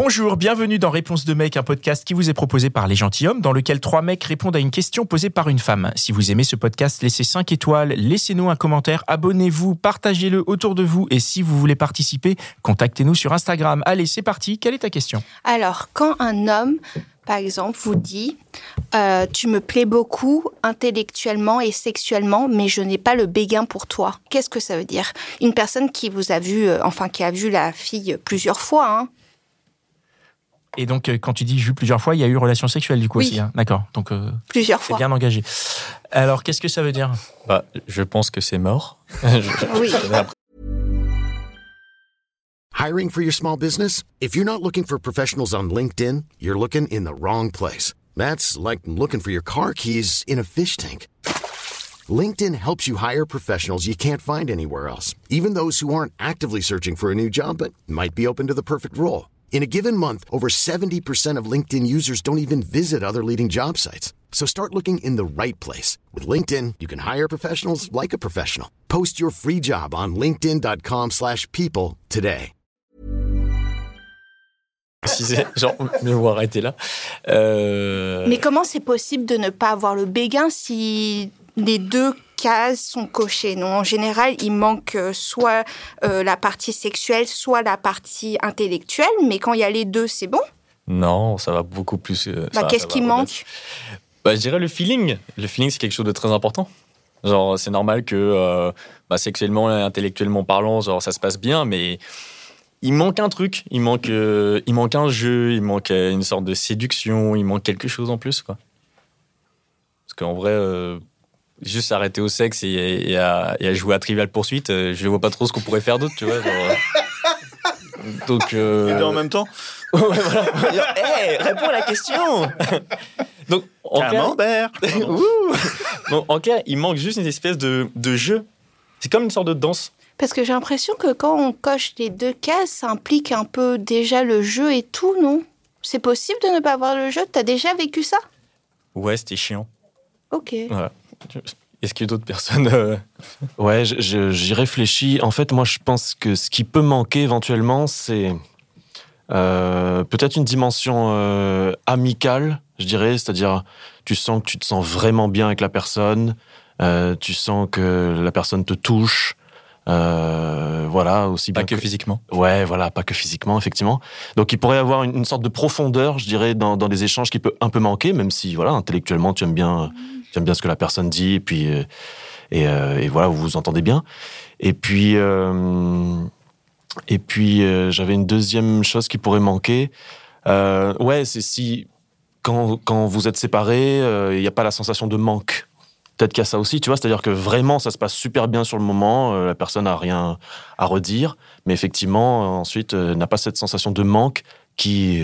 Bonjour, bienvenue dans Réponse de mec, un podcast qui vous est proposé par Les Gentilshommes, dans lequel trois mecs répondent à une question posée par une femme. Si vous aimez ce podcast, laissez 5 étoiles, laissez-nous un commentaire, abonnez-vous, partagez-le autour de vous et si vous voulez participer, contactez-nous sur Instagram. Allez, c'est parti, quelle est ta question? Alors, quand un homme, par exemple, vous dit euh, Tu me plais beaucoup intellectuellement et sexuellement, mais je n'ai pas le béguin pour toi. Qu'est-ce que ça veut dire? Une personne qui vous a vu, euh, enfin, qui a vu la fille plusieurs fois, hein, Et donc, euh, quand tu dis vu plusieurs fois, il y a eu relation sexuelle du coup Oui. aussi. hein D'accord, donc euh, plusieurs c'est fois. bien engagé. Alors, qu'est-ce que ça veut dire? Bah, je pense que c'est mort. Je- Oui. Hiring for your small business? If you're not looking for professionals on LinkedIn, you're looking in the wrong place. That's like looking for your car keys in a fish tank. LinkedIn helps you hire professionals you can't find anywhere else, even those who aren't actively searching for a new job but might be open to the perfect role. In a given month, over 70% of LinkedIn users don't even visit other leading job sites. So start looking in the right place. With LinkedIn, you can hire professionals like a professional. Post your free job on linkedin.com/people slash people today. genre, mieux vaut arrêter là. Euh, Mais comment c'est possible de ne pas avoir le béguin si les deux cases sont cochées Non, en général, il manque euh, soit euh, la partie sexuelle, soit la partie intellectuelle. Mais quand il y a les deux, c'est bon? Non, ça va beaucoup plus. euh, Bah, Qu'est-ce qui manque? Bah, Je dirais le feeling. Le feeling, c'est quelque chose de très important. Genre, c'est normal que euh, bah, sexuellement et intellectuellement parlant, genre, ça se passe bien, mais il manque un truc. Il manque, euh, il manque un jeu, il manque une sorte de séduction, il manque quelque chose en plus. Quoi. Parce qu'en vrai, euh, juste s'arrêter au sexe et, et à, et à jouer à Trivial Poursuite, euh, je vois pas trop ce qu'on pourrait faire d'autre, tu vois. genre, euh. Donc. euh, Et en même temps, Ouais, voilà. Hey, réponds à la question. Donc, en clair, Camembert Ouh. Donc, en clair, il manque juste une espèce de, de jeu. C'est comme une sorte de danse. Parce que j'ai l'impression que quand on coche les deux cases, ça implique un peu déjà le jeu et tout, non? C'est possible de ne pas avoir le jeu? T'as déjà vécu ça? Ouais, c'était chiant. Ok. Voilà. Est-ce qu'il y a d'autres personnes euh, Ouais, j'y réfléchis. En fait, moi, je pense que ce qui peut manquer éventuellement, c'est euh, peut-être une dimension euh, amicale, je dirais. C'est-à-dire, tu sens que tu te sens vraiment bien avec la personne, tu sens que la personne te touche. voilà, aussi Pas bien que physiquement. Ouais, voilà, pas que physiquement, effectivement. Donc, il pourrait y avoir une, une sorte de profondeur, je dirais, dans, dans des échanges qui peut un peu manquer, même si, voilà, intellectuellement, tu aimes bien, aimes bien ce que la personne dit, et puis, euh, et, euh, et voilà, vous vous entendez bien. Et puis, euh, et puis, j'avais une deuxième chose qui pourrait manquer. Ouais, c'est si quand, quand vous êtes séparés, il n'y a pas la sensation de manque. Peut-être qu'il y a ça aussi, tu vois, c'est-à-dire que vraiment ça se passe super bien sur le moment, la personne n'a rien à redire, mais effectivement, ensuite, n'a pas cette sensation de manque qui,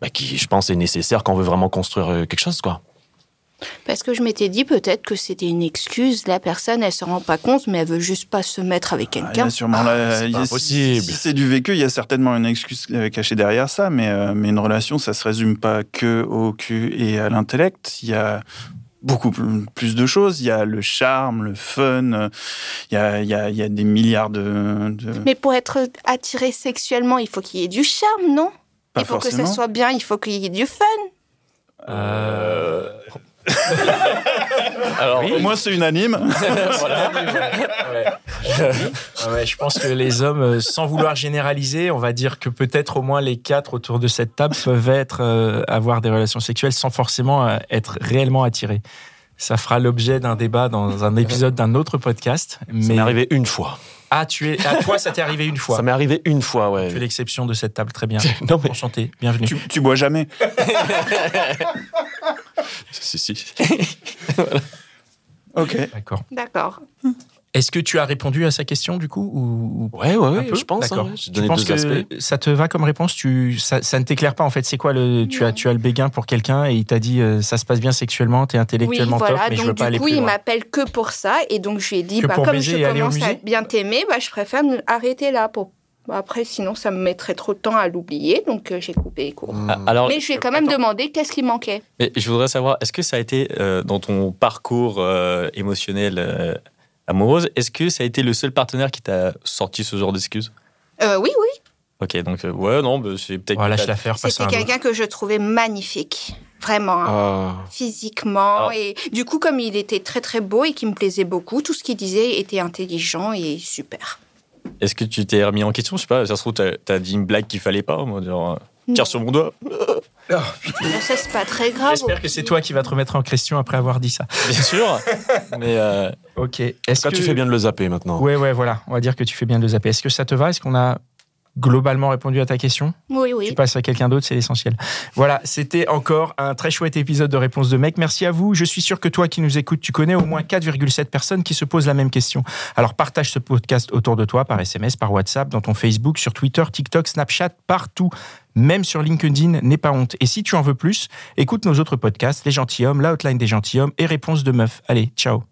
bah, qui, je pense, est nécessaire quand on veut vraiment construire quelque chose, quoi. Parce que je m'étais dit peut-être que c'était une excuse. La personne, elle se rend pas compte, mais elle veut juste pas se mettre avec Ah, quelqu'un. a sûrement c'est a- pas si- possible. Si, c'est du vécu, il y a certainement une excuse euh, cachée derrière ça, mais, euh, mais une relation, ça se résume pas que au cul et à l'intellect. Il y a beaucoup pl- plus de choses. Il y a le charme, le fun. euh, Il y a, il y a, il y a des milliards de. de- Mais pour être attiré sexuellement, il faut qu'il y ait du charme, non? Pas Il faut que forcément. ça soit bien, il faut qu'il y ait du fun. Euh, Alors, Au moins, c'est unanime. voilà. Ah ouais, je pense que les hommes, euh, sans vouloir généraliser, on va dire que peut-être au moins les quatre autour de cette table peuvent être, euh, avoir des relations sexuelles sans forcément euh, être réellement attirés. Ça fera l'objet d'un débat dans un épisode d'un autre podcast. Ça Mais m'est arrivé une fois. ah, tu es, à toi, ça t'est arrivé une fois. Ça m'est arrivé une fois, ouais. Tu es l'exception de cette table, très bien. Non, mais Enchanté, bienvenue. tu, tu bois jamais. si, si. Ok. D'accord. D'accord. Est-ce que tu as répondu à sa question du coup ou, ou- Ouais, ouais, ouais, je pense. D'accord. hein, Tu penses deux que aspects. ça te va comme réponse? Tu, ça, ça ne t'éclaire pas en fait. C'est quoi le tu as tu as le béguin pour quelqu'un et il t'a dit euh, ça se passe bien sexuellement, t'es Oui, intellectuellement top, voilà. mais je veux Donc, pas aller du coup, plus il loin. m'appelle que pour ça. Et donc, je lui ai dit, bah, comme je commence à bien t'aimer, bah, je préfère arrêter là. Pour... bah, Après, sinon, ça me mettrait trop de temps à l'oublier. Donc, euh, j'ai coupé les cours. Ah, Alors, Mais je lui ai quand même demandé qu'est-ce qui manquait. mais je voudrais savoir, est-ce que ça a été euh, dans ton parcours euh, émotionnel euh, amoureuse, est-ce que ça a été le seul partenaire qui t'a sorti ce genre d'excuses? Euh, oui, oui. Ok, donc euh, ouais, non, bah, c'est peut-être. Voilà, que je t'as- la faire passer C'était quelqu'un que je trouvais magnifique. Vraiment. hein. Ah. physiquement. Alors- Et du coup, comme il était très très beau et qui me plaisait beaucoup, tout ce qu'il disait était intelligent et super. Est-ce que tu t'es remis en question? Je sais pas, ça se trouve, t'as as dit une blague qu'il fallait pas, moi, genre, euh, tire sur mon doigt. Bon, ça, c'est pas très grave. J'espère que c'est toi qui vas te remettre en question après avoir dit ça. Bien sûr, mais euh, Ok. En Est-ce tout cas, que tu fais bien de le zapper maintenant. Ouais, ouais, voilà. On va dire que tu fais bien de le zapper. Est-ce que ça te va? Est-ce qu'on a globalement répondu à ta question Oui, Tu oui. passes à quelqu'un d'autre, c'est l'essentiel. Voilà, c'était encore un très chouette épisode de Réponse de mec. Merci à vous. Je suis sûr que toi qui nous écoutes, tu connais au moins 4,7 personnes qui se posent la même question. Alors partage ce podcast autour de toi par SMS, par WhatsApp, dans ton Facebook, sur Twitter, TikTok, Snapchat, partout. Même sur LinkedIn, n'aie pas honte. Et si tu en veux plus, écoute nos autres podcasts, Les Gentilhommes, La Hotline des Gentilhommes et Réponse de Meuf. Allez, ciao.